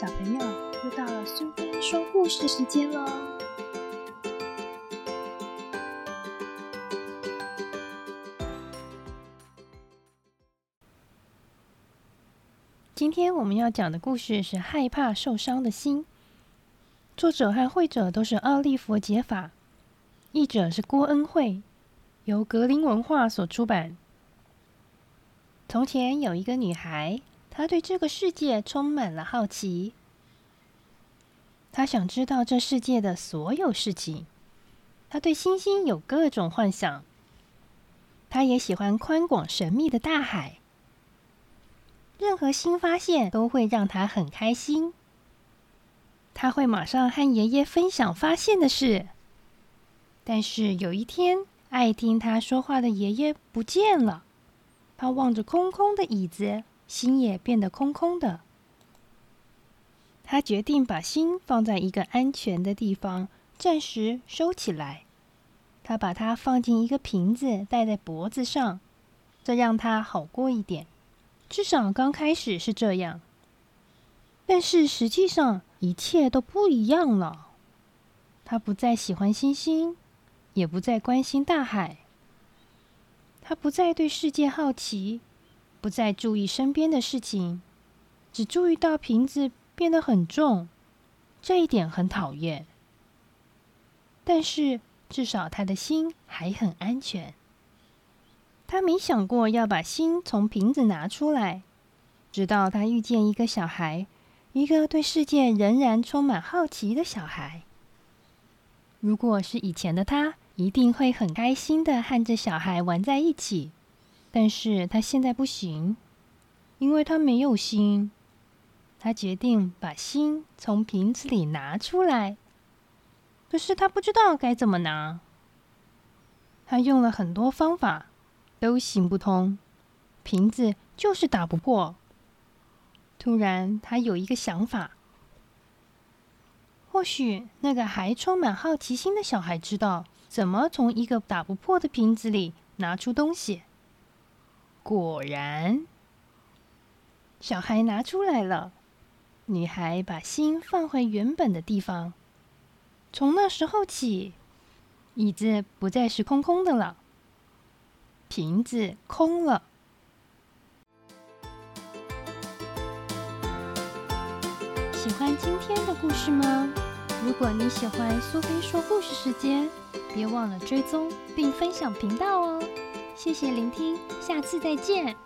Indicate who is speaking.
Speaker 1: 小朋友，又到了苏菲说故事时间喽！今天我们要讲的故事是《害怕受伤的心》，作者和绘者都是奥利弗·杰法，译者是郭恩惠，由格林文化所出版。从前有一个女孩。他对这个世界充满了好奇，他想知道这世界的所有事情。他对星星有各种幻想，他也喜欢宽广神秘的大海。任何新发现都会让他很开心。他会马上和爷爷分享发现的事。但是有一天，爱听他说话的爷爷不见了。他望着空空的椅子。心也变得空空的。他决定把心放在一个安全的地方，暂时收起来。他把它放进一个瓶子，戴在脖子上，这让他好过一点。至少刚开始是这样。但是实际上一切都不一样了。他不再喜欢星星，也不再关心大海。他不再对世界好奇。不再注意身边的事情，只注意到瓶子变得很重，这一点很讨厌。但是至少他的心还很安全。他没想过要把心从瓶子拿出来，直到他遇见一个小孩，一个对世界仍然充满好奇的小孩。如果是以前的他，一定会很开心的和这小孩玩在一起。但是他现在不行，因为他没有心。他决定把心从瓶子里拿出来，可是他不知道该怎么拿。他用了很多方法，都行不通，瓶子就是打不破。突然，他有一个想法：或许那个还充满好奇心的小孩知道怎么从一个打不破的瓶子里拿出东西。果然，小孩拿出来了。女孩把心放回原本的地方。从那时候起，椅子不再是空空的了，瓶子空了。喜欢今天的故事吗？如果你喜欢苏菲说故事时间，别忘了追踪并分享频道哦。谢谢聆听，下次再见。